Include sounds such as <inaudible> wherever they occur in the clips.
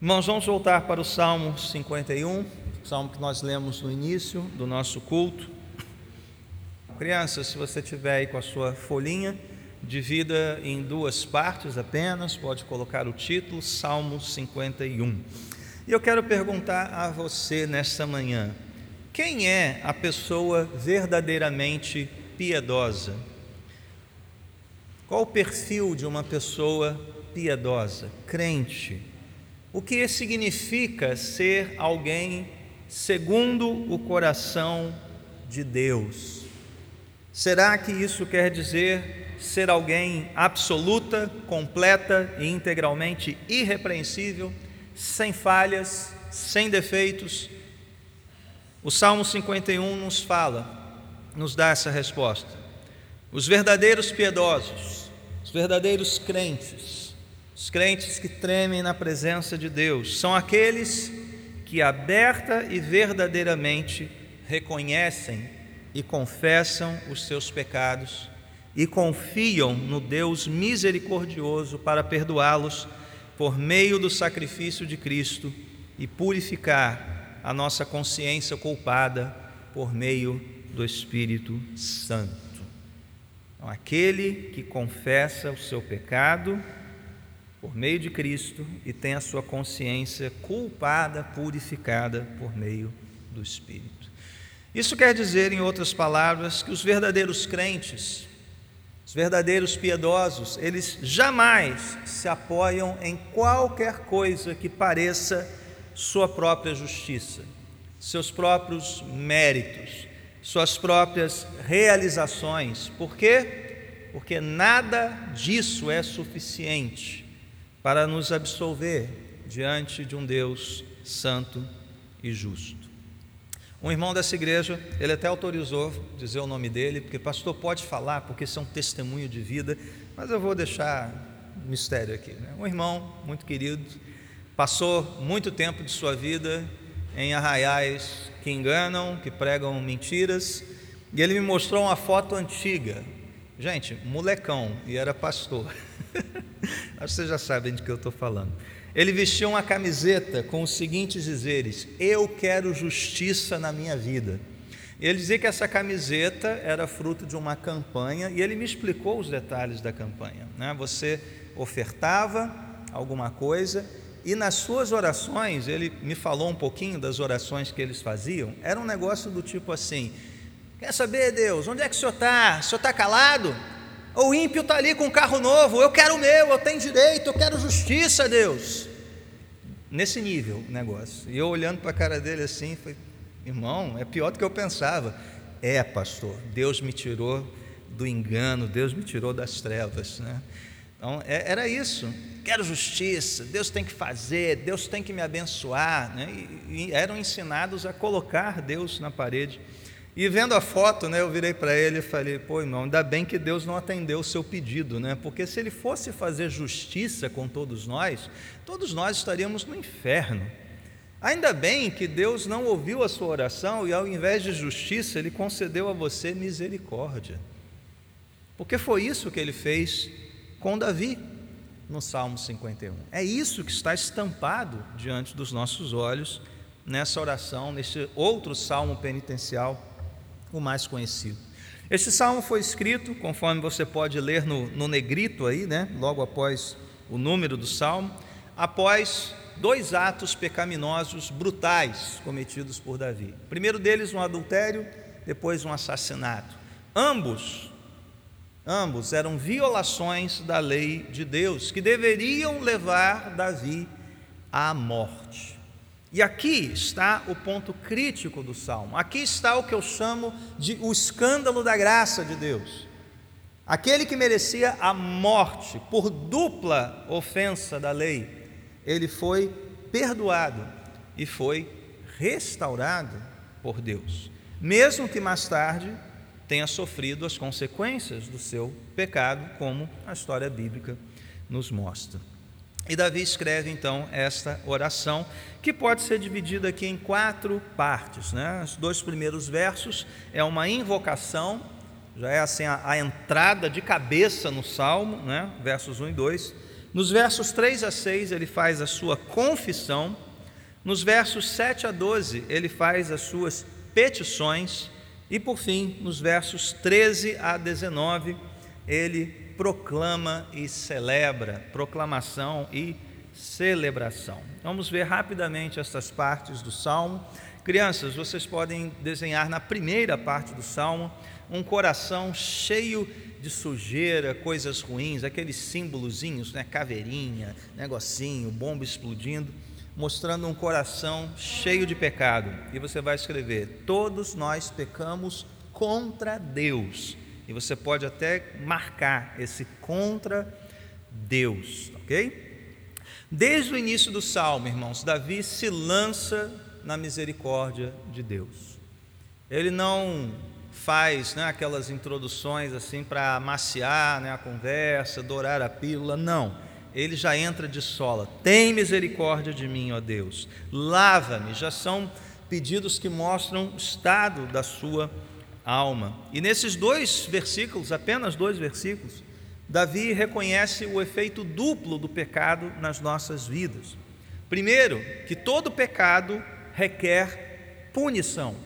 Irmãos, vamos voltar para o Salmo 51, salmo que nós lemos no início do nosso culto. Crianças, se você tiver aí com a sua folhinha, divida em duas partes apenas, pode colocar o título Salmo 51. E eu quero perguntar a você nesta manhã: quem é a pessoa verdadeiramente piedosa? Qual o perfil de uma pessoa piedosa, crente? O que significa ser alguém segundo o coração de Deus? Será que isso quer dizer ser alguém absoluta, completa e integralmente irrepreensível, sem falhas, sem defeitos? O Salmo 51 nos fala, nos dá essa resposta. Os verdadeiros piedosos, os verdadeiros crentes, os crentes que tremem na presença de Deus são aqueles que aberta e verdadeiramente reconhecem e confessam os seus pecados e confiam no Deus misericordioso para perdoá-los por meio do sacrifício de Cristo e purificar a nossa consciência culpada por meio do Espírito Santo. Então, aquele que confessa o seu pecado por meio de Cristo e tem a sua consciência culpada, purificada por meio do Espírito. Isso quer dizer, em outras palavras, que os verdadeiros crentes, os verdadeiros piedosos, eles jamais se apoiam em qualquer coisa que pareça sua própria justiça, seus próprios méritos, suas próprias realizações. Por quê? Porque nada disso é suficiente para nos absolver diante de um Deus santo e justo. Um irmão dessa igreja, ele até autorizou dizer o nome dele, porque pastor pode falar, porque um testemunho de vida, mas eu vou deixar mistério aqui. Né? Um irmão muito querido, passou muito tempo de sua vida em arraiais que enganam, que pregam mentiras, e ele me mostrou uma foto antiga. Gente, molecão, e era pastor. <laughs> Acho que vocês já sabem de que eu estou falando. Ele vestiu uma camiseta com os seguintes dizeres: Eu quero justiça na minha vida. Ele dizia que essa camiseta era fruto de uma campanha e ele me explicou os detalhes da campanha. Né? Você ofertava alguma coisa e nas suas orações, ele me falou um pouquinho das orações que eles faziam. Era um negócio do tipo assim: Quer saber, Deus, onde é que o senhor está? O senhor está calado? O ímpio está ali com um carro novo, eu quero o meu, eu tenho direito, eu quero justiça, Deus. Nesse nível o negócio. E eu olhando para a cara dele assim, falei, irmão, é pior do que eu pensava. É, pastor, Deus me tirou do engano, Deus me tirou das trevas. Né? Então, é, era isso. Quero justiça, Deus tem que fazer, Deus tem que me abençoar. Né? E, e eram ensinados a colocar Deus na parede. E vendo a foto, né, eu virei para ele e falei: pô, irmão, ainda bem que Deus não atendeu o seu pedido, né? Porque se ele fosse fazer justiça com todos nós, todos nós estaríamos no inferno. Ainda bem que Deus não ouviu a sua oração e, ao invés de justiça, Ele concedeu a você misericórdia. Porque foi isso que Ele fez com Davi no Salmo 51. É isso que está estampado diante dos nossos olhos nessa oração, nesse outro salmo penitencial o mais conhecido. Esse salmo foi escrito, conforme você pode ler no, no negrito aí, né, logo após o número do salmo, após dois atos pecaminosos brutais cometidos por Davi. Primeiro deles um adultério, depois um assassinato. Ambos, ambos eram violações da lei de Deus que deveriam levar Davi à morte. E aqui está o ponto crítico do salmo. Aqui está o que eu chamo de o escândalo da graça de Deus. Aquele que merecia a morte por dupla ofensa da lei, ele foi perdoado e foi restaurado por Deus, mesmo que mais tarde tenha sofrido as consequências do seu pecado, como a história bíblica nos mostra. E Davi escreve então esta oração, que pode ser dividida aqui em quatro partes. Né? Os dois primeiros versos é uma invocação, já é assim a, a entrada de cabeça no salmo, né? versos 1 e 2. Nos versos 3 a 6, ele faz a sua confissão. Nos versos 7 a 12, ele faz as suas petições. E por fim, nos versos 13 a 19, ele proclama e celebra, proclamação e celebração. Vamos ver rapidamente estas partes do salmo. Crianças, vocês podem desenhar na primeira parte do salmo um coração cheio de sujeira, coisas ruins, aqueles símbolozinhos, né, caveirinha, negocinho, bomba explodindo, mostrando um coração cheio de pecado. E você vai escrever: Todos nós pecamos contra Deus. E você pode até marcar esse contra Deus, ok? Desde o início do salmo, irmãos, Davi se lança na misericórdia de Deus. Ele não faz né, aquelas introduções assim para amaciar né, a conversa, dourar a pílula, não. Ele já entra de sola. Tem misericórdia de mim, ó Deus. Lava-me. Já são pedidos que mostram o estado da sua alma. E nesses dois versículos, apenas dois versículos, Davi reconhece o efeito duplo do pecado nas nossas vidas. Primeiro, que todo pecado requer punição.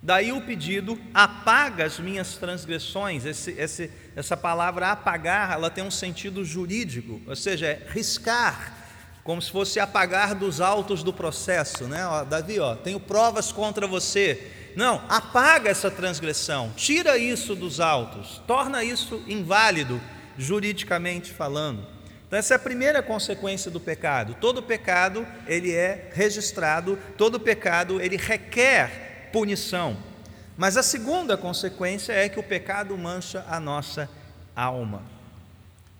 Daí o pedido, apaga as minhas transgressões. Esse, esse, essa palavra apagar, ela tem um sentido jurídico, ou seja, é riscar, como se fosse apagar dos autos do processo. Né? Ó, Davi, ó, tenho provas contra você. Não, apaga essa transgressão, tira isso dos autos, torna isso inválido juridicamente falando. Então essa é a primeira consequência do pecado. Todo pecado, ele é registrado, todo pecado, ele requer punição. Mas a segunda consequência é que o pecado mancha a nossa alma.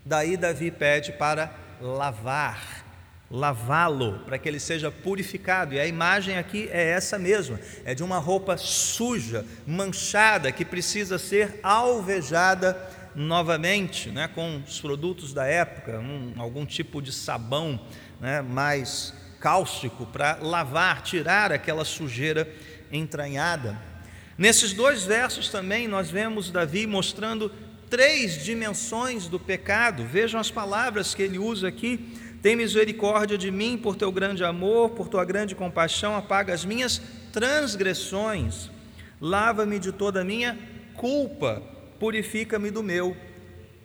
Daí Davi pede para lavar, lavá-lo, para que ele seja purificado. E a imagem aqui é essa mesma: é de uma roupa suja, manchada, que precisa ser alvejada novamente né, com os produtos da época, um, algum tipo de sabão né, mais cáustico para lavar, tirar aquela sujeira entranhada. Nesses dois versos também nós vemos Davi mostrando três dimensões do pecado. Vejam as palavras que ele usa aqui. Tem misericórdia de mim por teu grande amor, por tua grande compaixão, apaga as minhas transgressões, lava-me de toda a minha culpa purifica-me do meu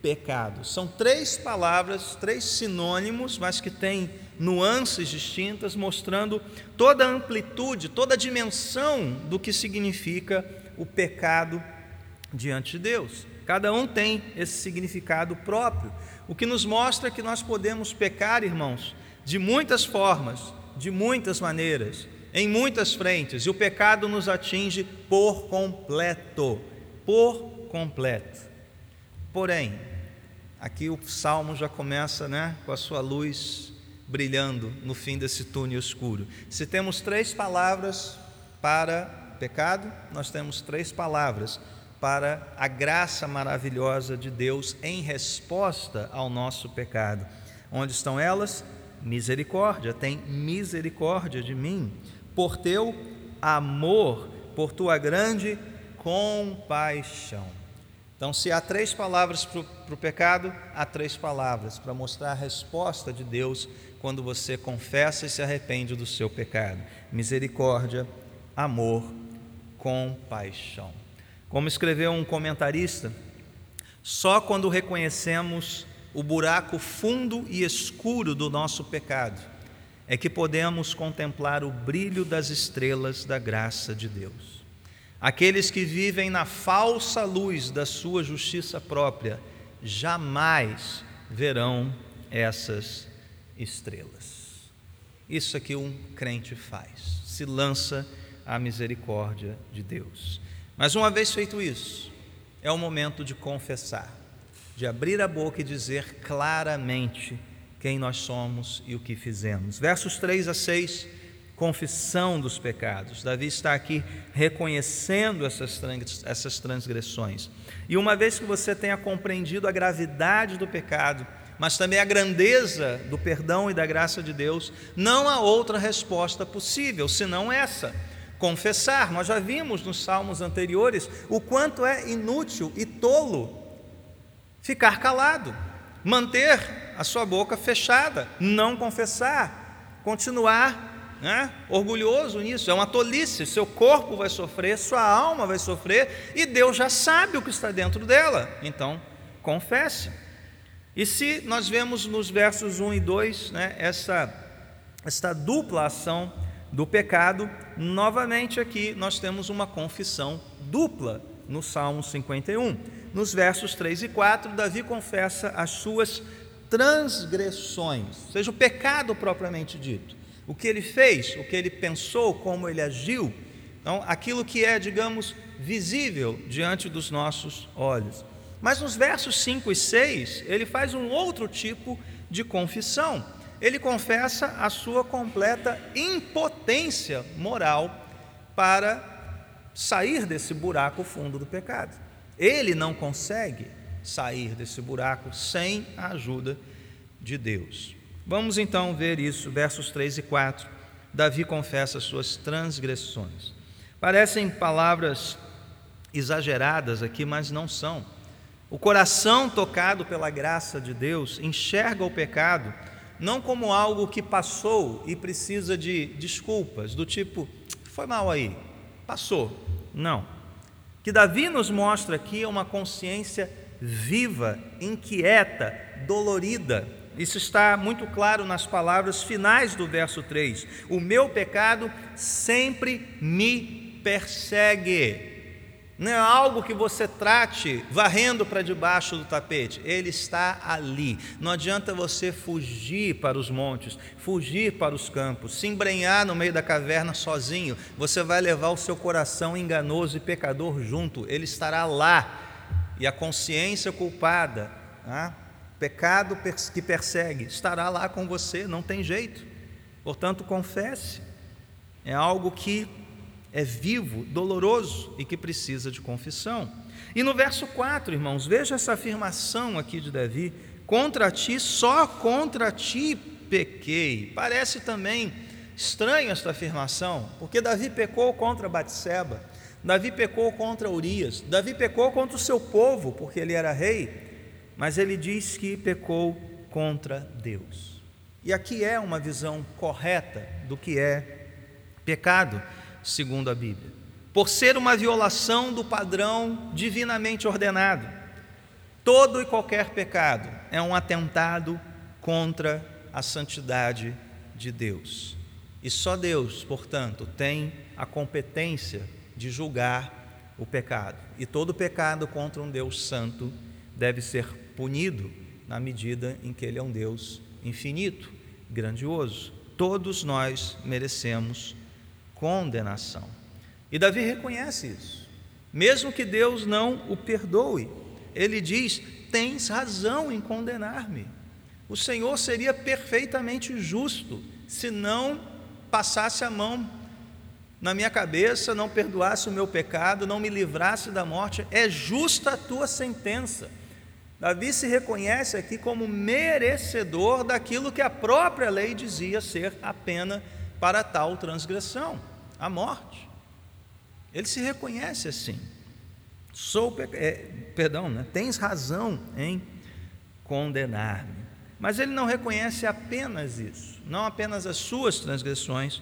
pecado. São três palavras, três sinônimos, mas que têm nuances distintas, mostrando toda a amplitude, toda a dimensão do que significa o pecado diante de Deus. Cada um tem esse significado próprio, o que nos mostra que nós podemos pecar, irmãos, de muitas formas, de muitas maneiras, em muitas frentes, e o pecado nos atinge por completo, por completo. Porém, aqui o salmo já começa né, com a sua luz brilhando no fim desse túnel escuro. Se temos três palavras para pecado, nós temos três palavras para a graça maravilhosa de Deus em resposta ao nosso pecado. Onde estão elas? Misericórdia, tem misericórdia de mim, por teu amor, por tua grande compaixão. Então, se há três palavras para o pecado, há três palavras para mostrar a resposta de Deus quando você confessa e se arrepende do seu pecado: misericórdia, amor, compaixão. Como escreveu um comentarista, só quando reconhecemos o buraco fundo e escuro do nosso pecado é que podemos contemplar o brilho das estrelas da graça de Deus. Aqueles que vivem na falsa luz da sua justiça própria jamais verão essas estrelas. Isso é que um crente faz, se lança à misericórdia de Deus. Mas uma vez feito isso, é o momento de confessar, de abrir a boca e dizer claramente quem nós somos e o que fizemos. Versos 3 a 6 confissão dos pecados. Davi está aqui reconhecendo essas, essas transgressões. E uma vez que você tenha compreendido a gravidade do pecado, mas também a grandeza do perdão e da graça de Deus, não há outra resposta possível senão essa: confessar. Nós já vimos nos salmos anteriores o quanto é inútil e tolo ficar calado. manter a sua boca fechada, não confessar, continuar né, orgulhoso nisso. É uma tolice. Seu corpo vai sofrer, sua alma vai sofrer, e Deus já sabe o que está dentro dela. Então, confesse. E se nós vemos nos versos 1 e 2 né, essa, essa dupla ação do pecado, novamente aqui nós temos uma confissão dupla no Salmo 51. Nos versos 3 e 4, Davi confessa as suas transgressões, seja o pecado propriamente dito, o que ele fez, o que ele pensou, como ele agiu, então aquilo que é, digamos, visível diante dos nossos olhos. Mas nos versos 5 e 6, ele faz um outro tipo de confissão. Ele confessa a sua completa impotência moral para sair desse buraco fundo do pecado. Ele não consegue sair desse buraco sem a ajuda de Deus. Vamos então ver isso, versos 3 e 4. Davi confessa as suas transgressões. Parecem palavras exageradas aqui, mas não são. O coração tocado pela graça de Deus enxerga o pecado não como algo que passou e precisa de desculpas, do tipo, foi mal aí, passou. Não. Que Davi nos mostra aqui é uma consciência viva, inquieta, dolorida. Isso está muito claro nas palavras finais do verso 3. O meu pecado sempre me persegue. Não é algo que você trate varrendo para debaixo do tapete, ele está ali. Não adianta você fugir para os montes, fugir para os campos, se embrenhar no meio da caverna sozinho. Você vai levar o seu coração enganoso e pecador junto, ele estará lá. E a consciência culpada, ah, pecado que persegue, estará lá com você, não tem jeito. Portanto, confesse. É algo que é vivo, doloroso e que precisa de confissão. E no verso 4, irmãos, veja essa afirmação aqui de Davi: contra ti, só contra ti pequei. Parece também estranha esta afirmação, porque Davi pecou contra Batseba, Davi pecou contra Urias, Davi pecou contra o seu povo, porque ele era rei, mas ele diz que pecou contra Deus. E aqui é uma visão correta do que é pecado segundo a Bíblia, por ser uma violação do padrão divinamente ordenado. Todo e qualquer pecado é um atentado contra a santidade de Deus. E só Deus, portanto, tem a competência de julgar o pecado. E todo pecado contra um Deus santo deve ser punido na medida em que ele é um Deus infinito, grandioso. Todos nós merecemos condenação. E Davi reconhece isso. Mesmo que Deus não o perdoe, ele diz: Tens razão em condenar-me. O Senhor seria perfeitamente justo se não passasse a mão na minha cabeça, não perdoasse o meu pecado, não me livrasse da morte. É justa a tua sentença. Davi se reconhece aqui como merecedor daquilo que a própria lei dizia ser a pena para tal transgressão, a morte. Ele se reconhece assim. Sou, é, perdão, né? tens razão em condenar-me. Mas ele não reconhece apenas isso, não apenas as suas transgressões,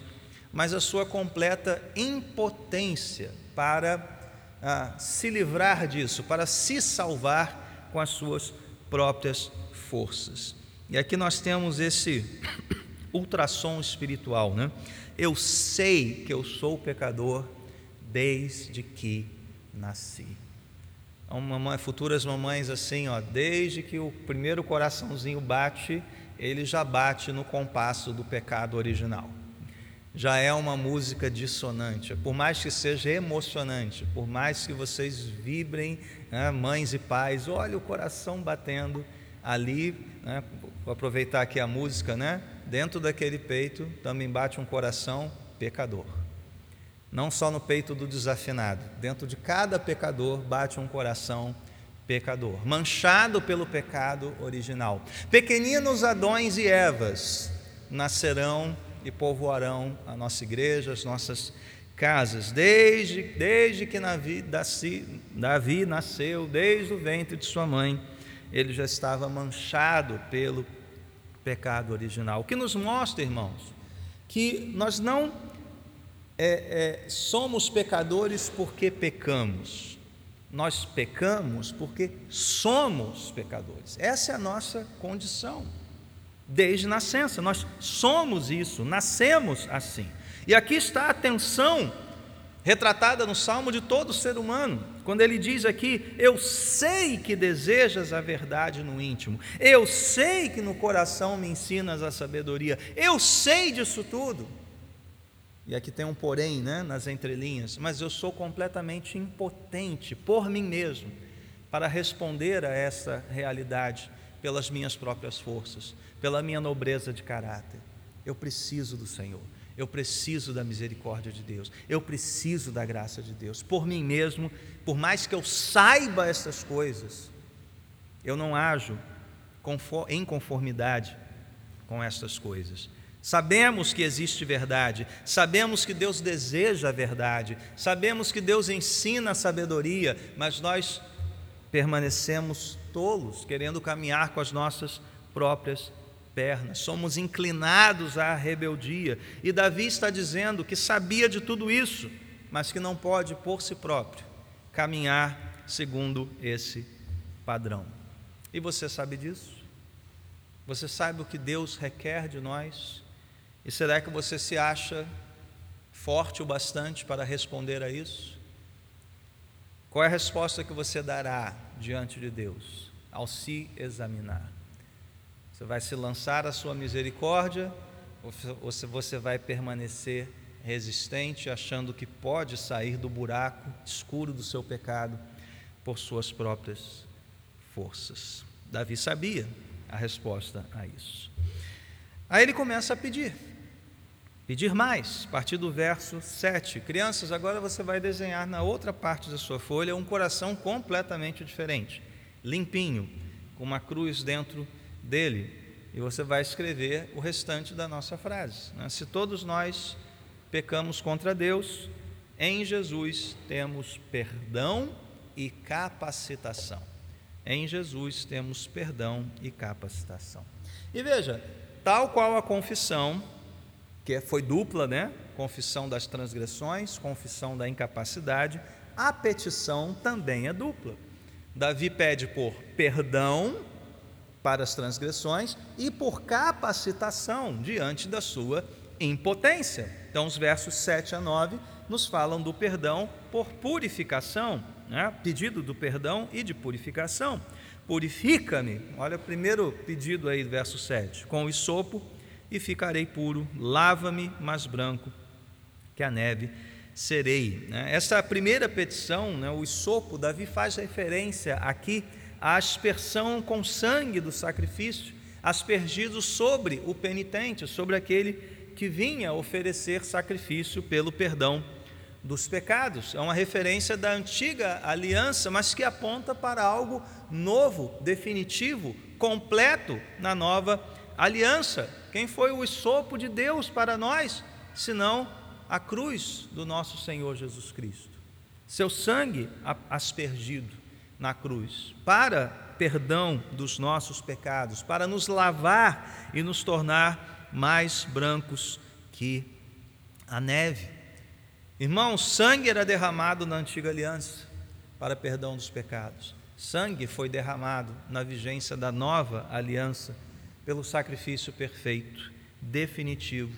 mas a sua completa impotência para ah, se livrar disso, para se salvar com as suas próprias forças. E aqui nós temos esse ultrassom espiritual, né? Eu sei que eu sou pecador desde que nasci. Então, mamãe, futuras mamães assim, ó, desde que o primeiro coraçãozinho bate, ele já bate no compasso do pecado original. Já é uma música dissonante, por mais que seja emocionante, por mais que vocês vibrem, né, mães e pais, olha o coração batendo ali, né, vou aproveitar aqui a música, né? Dentro daquele peito também bate um coração pecador. Não só no peito do desafinado, dentro de cada pecador bate um coração pecador, manchado pelo pecado original. Pequeninos Adões e Evas nascerão e povoarão a nossa igreja, as nossas casas, desde, desde que Davi, Davi nasceu, desde o ventre de sua mãe, ele já estava manchado pelo pecado original. O que nos mostra, irmãos, que nós não é, é, somos pecadores porque pecamos, nós pecamos porque somos pecadores. Essa é a nossa condição, desde nascença, nós somos isso, nascemos assim. E aqui está a tensão retratada no salmo de todo ser humano, quando ele diz aqui: Eu sei que desejas a verdade no íntimo, eu sei que no coração me ensinas a sabedoria, eu sei disso tudo. E aqui tem um porém né, nas entrelinhas, mas eu sou completamente impotente por mim mesmo para responder a essa realidade pelas minhas próprias forças, pela minha nobreza de caráter. Eu preciso do Senhor. Eu preciso da misericórdia de Deus, eu preciso da graça de Deus. Por mim mesmo, por mais que eu saiba essas coisas, eu não ajo em conformidade com estas coisas. Sabemos que existe verdade, sabemos que Deus deseja a verdade, sabemos que Deus ensina a sabedoria, mas nós permanecemos tolos, querendo caminhar com as nossas próprias pernas, somos inclinados à rebeldia. E Davi está dizendo que sabia de tudo isso, mas que não pode por si próprio caminhar segundo esse padrão. E você sabe disso? Você sabe o que Deus requer de nós? E será que você se acha forte o bastante para responder a isso? Qual é a resposta que você dará diante de Deus ao se examinar? Você vai se lançar à sua misericórdia ou você vai permanecer resistente, achando que pode sair do buraco escuro do seu pecado por suas próprias forças? Davi sabia a resposta a isso. Aí ele começa a pedir, pedir mais, a partir do verso 7. Crianças, agora você vai desenhar na outra parte da sua folha um coração completamente diferente, limpinho, com uma cruz dentro dele. E você vai escrever o restante da nossa frase. Né? Se todos nós pecamos contra Deus, em Jesus temos perdão e capacitação. Em Jesus temos perdão e capacitação. E veja, tal qual a confissão, que foi dupla, né? Confissão das transgressões, confissão da incapacidade, a petição também é dupla. Davi pede por perdão para as transgressões e por capacitação diante da sua impotência. Então, os versos 7 a 9 nos falam do perdão por purificação, né? pedido do perdão e de purificação. Purifica-me, olha o primeiro pedido aí, verso 7, com o isopo e ficarei puro, lava-me mais branco que a neve serei. Né? Essa primeira petição, né, o isopo, Davi faz referência aqui a aspersão com sangue do sacrifício, aspergido sobre o penitente, sobre aquele que vinha oferecer sacrifício pelo perdão dos pecados. É uma referência da antiga aliança, mas que aponta para algo novo, definitivo, completo na nova aliança. Quem foi o sopo de Deus para nós, senão a cruz do nosso Senhor Jesus Cristo? Seu sangue aspergido na cruz, para perdão dos nossos pecados, para nos lavar e nos tornar mais brancos que a neve. Irmão, sangue era derramado na antiga aliança para perdão dos pecados. Sangue foi derramado na vigência da nova aliança pelo sacrifício perfeito, definitivo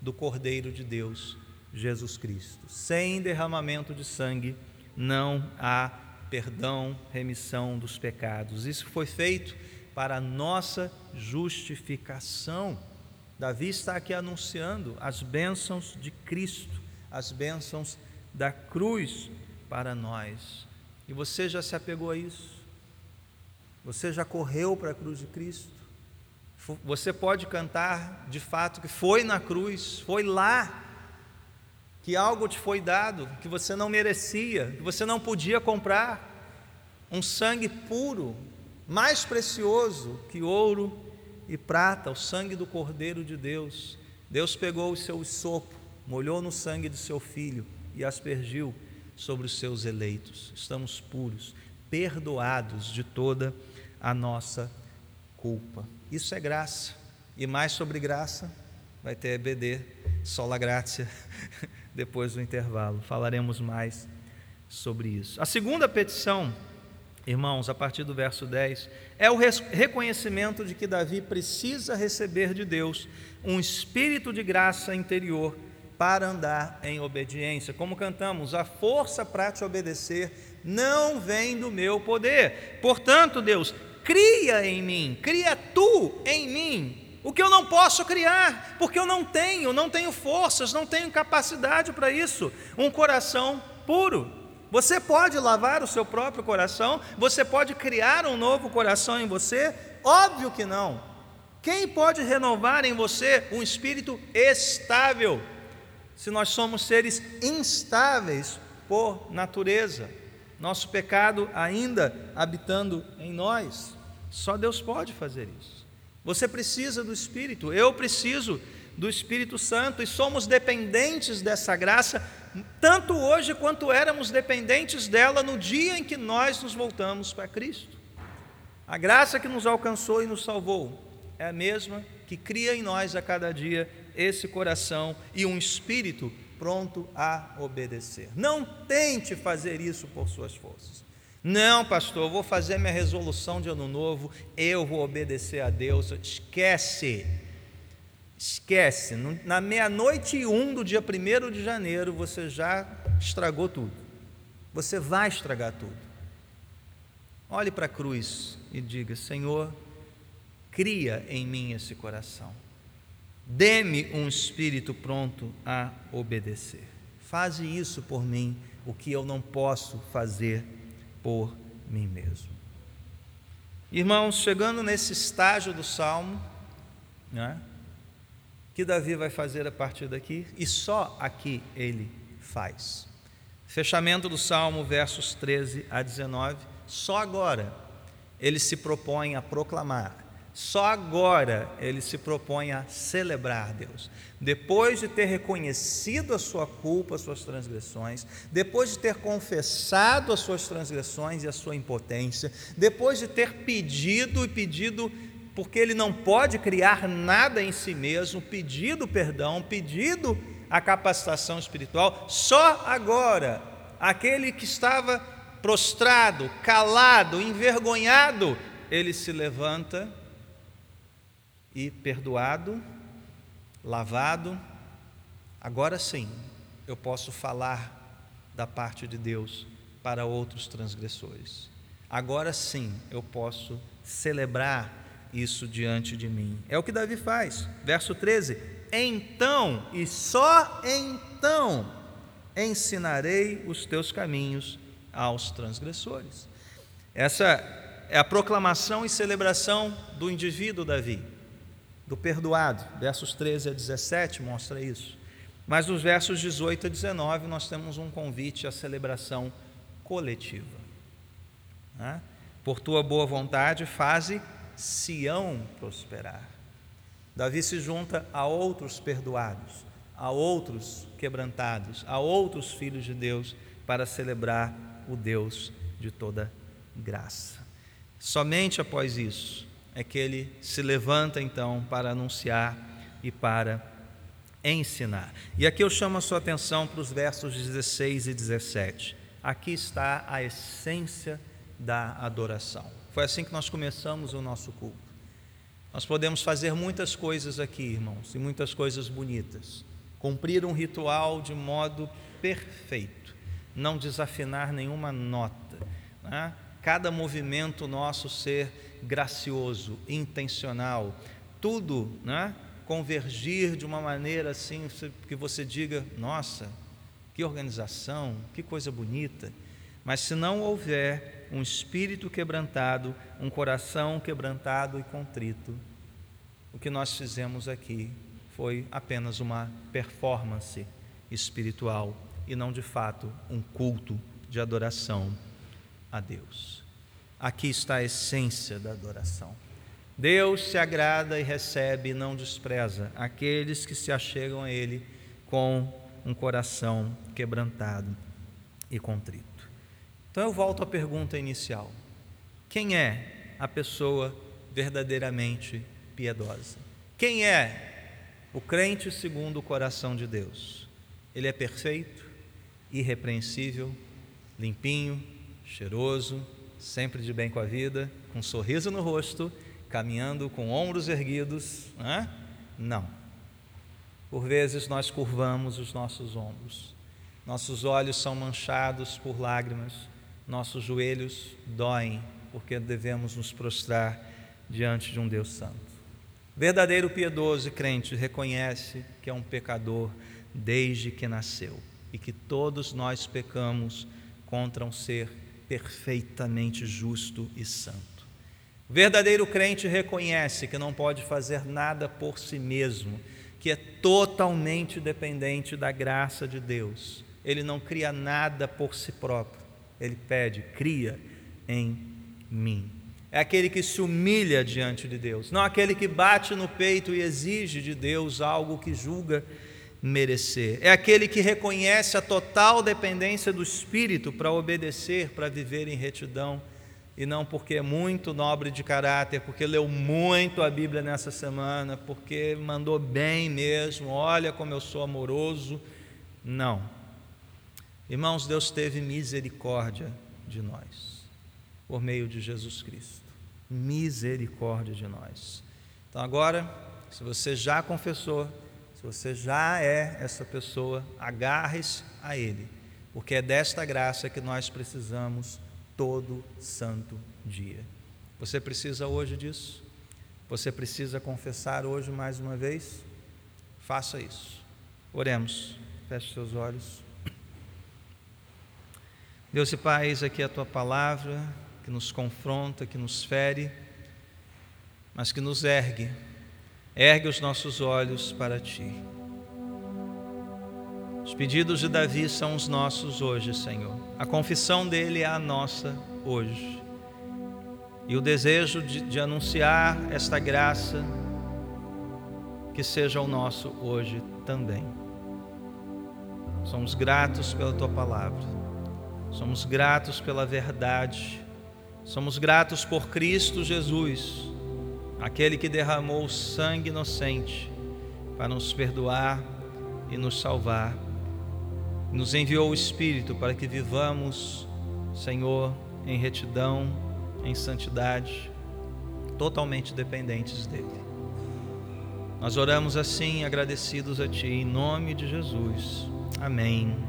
do Cordeiro de Deus, Jesus Cristo. Sem derramamento de sangue não há perdão, remissão dos pecados. Isso foi feito para a nossa justificação. Davi está aqui anunciando as bênçãos de Cristo, as bênçãos da cruz para nós. E você já se apegou a isso? Você já correu para a cruz de Cristo? Você pode cantar de fato que foi na cruz, foi lá que algo te foi dado que você não merecia, que você não podia comprar, um sangue puro, mais precioso que ouro e prata, o sangue do Cordeiro de Deus. Deus pegou o seu sopro, molhou no sangue do seu filho e aspergiu sobre os seus eleitos. Estamos puros, perdoados de toda a nossa culpa. Isso é graça. E mais sobre graça, vai ter EBD, sola gratia, <laughs> depois do intervalo. Falaremos mais sobre isso. A segunda petição, irmãos, a partir do verso 10, é o reconhecimento de que Davi precisa receber de Deus um espírito de graça interior para andar em obediência. Como cantamos, a força para te obedecer não vem do meu poder. Portanto, Deus, cria em mim, cria tu em mim o que eu não posso criar, porque eu não tenho, não tenho forças, não tenho capacidade para isso. Um coração puro. Você pode lavar o seu próprio coração, você pode criar um novo coração em você? Óbvio que não. Quem pode renovar em você um espírito estável, se nós somos seres instáveis por natureza? Nosso pecado ainda habitando em nós. Só Deus pode fazer isso. Você precisa do Espírito, eu preciso do Espírito Santo e somos dependentes dessa graça, tanto hoje quanto éramos dependentes dela no dia em que nós nos voltamos para Cristo. A graça que nos alcançou e nos salvou é a mesma que cria em nós a cada dia esse coração e um espírito pronto a obedecer. Não tente fazer isso por suas forças. Não, pastor, eu vou fazer minha resolução de ano novo, eu vou obedecer a Deus. Esquece. Esquece. Na meia-noite e um do dia 1 de janeiro, você já estragou tudo. Você vai estragar tudo. Olhe para a cruz e diga: Senhor, cria em mim esse coração. Dê-me um espírito pronto a obedecer. Faze isso por mim, o que eu não posso fazer por mim mesmo. Irmãos, chegando nesse estágio do salmo, né, que Davi vai fazer a partir daqui, e só aqui ele faz. Fechamento do salmo, versos 13 a 19, só agora ele se propõe a proclamar só agora ele se propõe a celebrar Deus. Depois de ter reconhecido a sua culpa, as suas transgressões, depois de ter confessado as suas transgressões e a sua impotência, depois de ter pedido e pedido, porque ele não pode criar nada em si mesmo, pedido perdão, pedido a capacitação espiritual, só agora, aquele que estava prostrado, calado, envergonhado, ele se levanta e perdoado, lavado, agora sim eu posso falar da parte de Deus para outros transgressores. Agora sim eu posso celebrar isso diante de mim. É o que Davi faz. Verso 13: Então e só então ensinarei os teus caminhos aos transgressores. Essa é a proclamação e celebração do indivíduo Davi do perdoado. Versos 13 a 17 mostra isso. Mas nos versos 18 a 19 nós temos um convite à celebração coletiva. Né? Por tua boa vontade, faze Sião prosperar. Davi se junta a outros perdoados, a outros quebrantados, a outros filhos de Deus para celebrar o Deus de toda graça. Somente após isso, é que ele se levanta então para anunciar e para ensinar. E aqui eu chamo a sua atenção para os versos 16 e 17. Aqui está a essência da adoração. Foi assim que nós começamos o nosso culto. Nós podemos fazer muitas coisas aqui, irmãos, e muitas coisas bonitas. Cumprir um ritual de modo perfeito, não desafinar nenhuma nota, né? Cada movimento nosso ser gracioso, intencional, tudo né, convergir de uma maneira assim que você diga: nossa, que organização, que coisa bonita. Mas se não houver um espírito quebrantado, um coração quebrantado e contrito, o que nós fizemos aqui foi apenas uma performance espiritual e não de fato um culto de adoração a Deus. Aqui está a essência da adoração. Deus se agrada e recebe e não despreza aqueles que se achegam a Ele com um coração quebrantado e contrito. Então eu volto à pergunta inicial: quem é a pessoa verdadeiramente piedosa. Quem é o crente segundo o coração de Deus? Ele é perfeito, irrepreensível, limpinho, cheiroso, sempre de bem com a vida, com um sorriso no rosto, caminhando com ombros erguidos. Né? Não. Por vezes nós curvamos os nossos ombros, nossos olhos são manchados por lágrimas, nossos joelhos doem porque devemos nos prostrar diante de um Deus Santo. Verdadeiro piedoso e crente reconhece que é um pecador desde que nasceu e que todos nós pecamos contra um ser perfeitamente justo e santo. O verdadeiro crente reconhece que não pode fazer nada por si mesmo, que é totalmente dependente da graça de Deus. Ele não cria nada por si próprio. Ele pede, cria em mim. É aquele que se humilha diante de Deus, não aquele que bate no peito e exige de Deus algo que julga merecer. É aquele que reconhece a total dependência do Espírito para obedecer, para viver em retidão, e não porque é muito nobre de caráter, porque leu muito a Bíblia nessa semana, porque mandou bem mesmo, olha como eu sou amoroso. Não. Irmãos, Deus teve misericórdia de nós, por meio de Jesus Cristo. Misericórdia de nós. Então, agora, se você já confessou, se você já é essa pessoa, agarre-se a Ele, porque é desta graça que nós precisamos todo santo dia. Você precisa hoje disso? Você precisa confessar hoje mais uma vez? Faça isso. Oremos. Feche seus olhos. Deus e Pai, eis aqui a tua palavra que nos confronta, que nos fere, mas que nos ergue Ergue os nossos olhos para ti. Os pedidos de Davi são os nossos hoje, Senhor. A confissão dele é a nossa hoje. E o desejo de, de anunciar esta graça que seja o nosso hoje também. Somos gratos pela tua palavra. Somos gratos pela verdade. Somos gratos por Cristo Jesus aquele que derramou sangue inocente para nos perdoar e nos salvar, nos enviou o Espírito para que vivamos, Senhor, em retidão, em santidade, totalmente dependentes dEle. Nós oramos assim, agradecidos a Ti, em nome de Jesus. Amém.